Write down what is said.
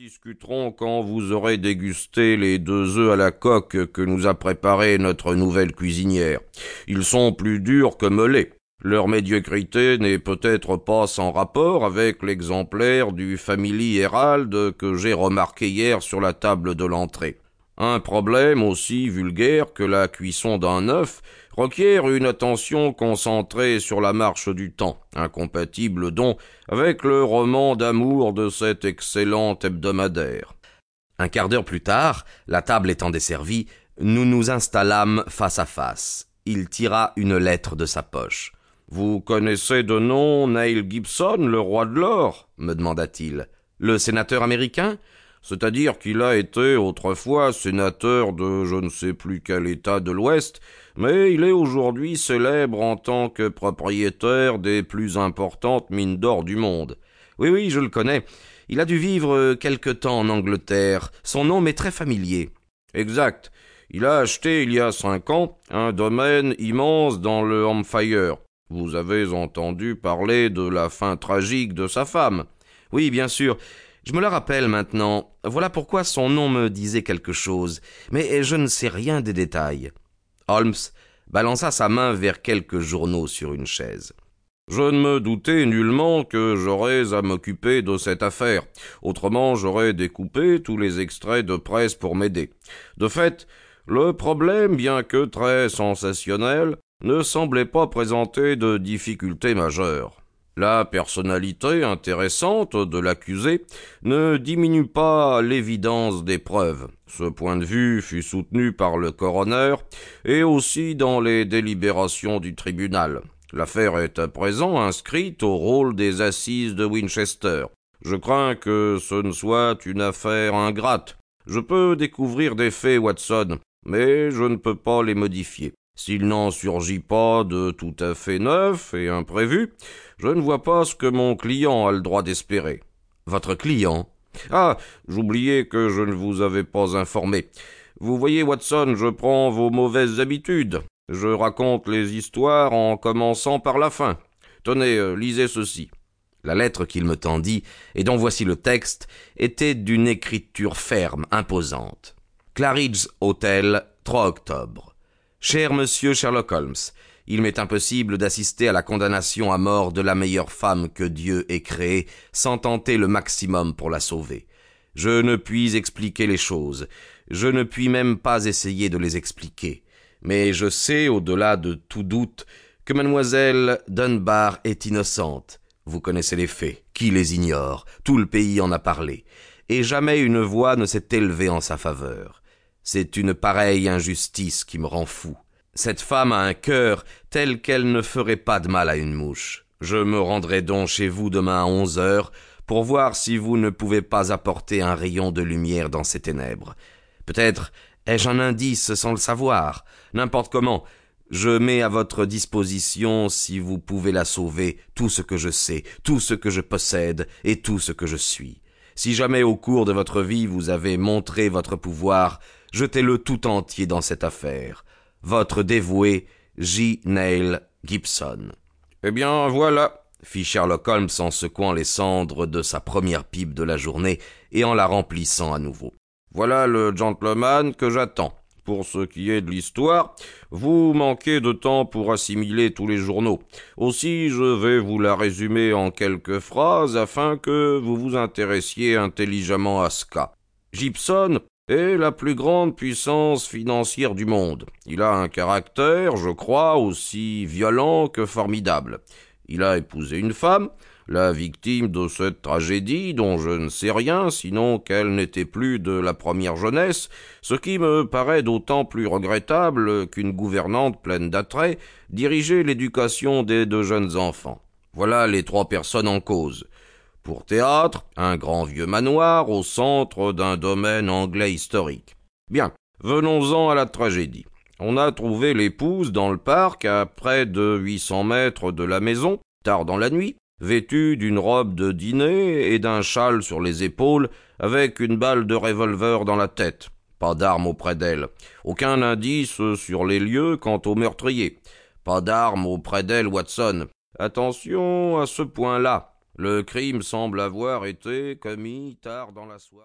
discuterons quand vous aurez dégusté les deux œufs à la coque que nous a préparés notre nouvelle cuisinière. Ils sont plus durs que melés. Leur médiocrité n'est peut-être pas sans rapport avec l'exemplaire du Family Herald que j'ai remarqué hier sur la table de l'entrée. Un problème aussi vulgaire que la cuisson d'un œuf requiert une attention concentrée sur la marche du temps, incompatible donc avec le roman d'amour de cet excellent hebdomadaire. Un quart d'heure plus tard, la table étant desservie, nous nous installâmes face à face. Il tira une lettre de sa poche. Vous connaissez de nom Neil Gibson, le roi de l'or? me demanda-t-il. Le sénateur américain? C'est-à-dire qu'il a été autrefois sénateur de je ne sais plus quel État de l'Ouest, mais il est aujourd'hui célèbre en tant que propriétaire des plus importantes mines d'or du monde. Oui, oui, je le connais. Il a dû vivre quelque temps en Angleterre. Son nom m'est très familier. Exact. Il a acheté il y a cinq ans un domaine immense dans le Hampshire. Vous avez entendu parler de la fin tragique de sa femme. Oui, bien sûr. Je me la rappelle maintenant. Voilà pourquoi son nom me disait quelque chose. Mais je ne sais rien des détails. Holmes balança sa main vers quelques journaux sur une chaise. Je ne me doutais nullement que j'aurais à m'occuper de cette affaire. Autrement, j'aurais découpé tous les extraits de presse pour m'aider. De fait, le problème, bien que très sensationnel, ne semblait pas présenter de difficultés majeures. La personnalité intéressante de l'accusé ne diminue pas l'évidence des preuves. Ce point de vue fut soutenu par le coroner et aussi dans les délibérations du tribunal. L'affaire est à présent inscrite au rôle des assises de Winchester. Je crains que ce ne soit une affaire ingrate. Je peux découvrir des faits, Watson, mais je ne peux pas les modifier. S'il n'en surgit pas de tout à fait neuf et imprévu, je ne vois pas ce que mon client a le droit d'espérer. Votre client? Ah, j'oubliais que je ne vous avais pas informé. Vous voyez, Watson, je prends vos mauvaises habitudes. Je raconte les histoires en commençant par la fin. Tenez, euh, lisez ceci. La lettre qu'il me tendit, et dont voici le texte, était d'une écriture ferme, imposante. Claridge Hotel, 3 octobre. Cher monsieur Sherlock Holmes, il m'est impossible d'assister à la condamnation à mort de la meilleure femme que Dieu ait créée sans tenter le maximum pour la sauver. Je ne puis expliquer les choses, je ne puis même pas essayer de les expliquer, mais je sais, au-delà de tout doute, que mademoiselle Dunbar est innocente. Vous connaissez les faits, qui les ignore, tout le pays en a parlé, et jamais une voix ne s'est élevée en sa faveur. C'est une pareille injustice qui me rend fou. Cette femme a un cœur tel qu'elle ne ferait pas de mal à une mouche. Je me rendrai donc chez vous demain à onze heures pour voir si vous ne pouvez pas apporter un rayon de lumière dans ces ténèbres. Peut-être ai-je un indice sans le savoir. N'importe comment, je mets à votre disposition, si vous pouvez la sauver, tout ce que je sais, tout ce que je possède et tout ce que je suis. Si jamais au cours de votre vie vous avez montré votre pouvoir, jetez-le tout entier dans cette affaire. Votre dévoué J. Neil Gibson. Eh bien, voilà, fit Sherlock Holmes en secouant les cendres de sa première pipe de la journée et en la remplissant à nouveau. Voilà le gentleman que j'attends. Pour ce qui est de l'histoire, vous manquez de temps pour assimiler tous les journaux. Aussi, je vais vous la résumer en quelques phrases afin que vous vous intéressiez intelligemment à ce cas. Gibson est la plus grande puissance financière du monde. Il a un caractère, je crois, aussi violent que formidable. Il a épousé une femme, la victime de cette tragédie dont je ne sais rien, sinon qu'elle n'était plus de la première jeunesse, ce qui me paraît d'autant plus regrettable qu'une gouvernante pleine d'attrait dirigeait l'éducation des deux jeunes enfants. Voilà les trois personnes en cause. Pour théâtre, un grand vieux manoir au centre d'un domaine anglais historique. Bien, venons-en à la tragédie. On a trouvé l'épouse dans le parc à près de huit cents mètres de la maison, tard dans la nuit, vêtue d'une robe de dîner et d'un châle sur les épaules, avec une balle de revolver dans la tête. Pas d'armes auprès d'elle. Aucun indice sur les lieux quant au meurtrier. Pas d'armes auprès d'elle, Watson. Attention à ce point-là. Le crime semble avoir été commis tard dans la soirée.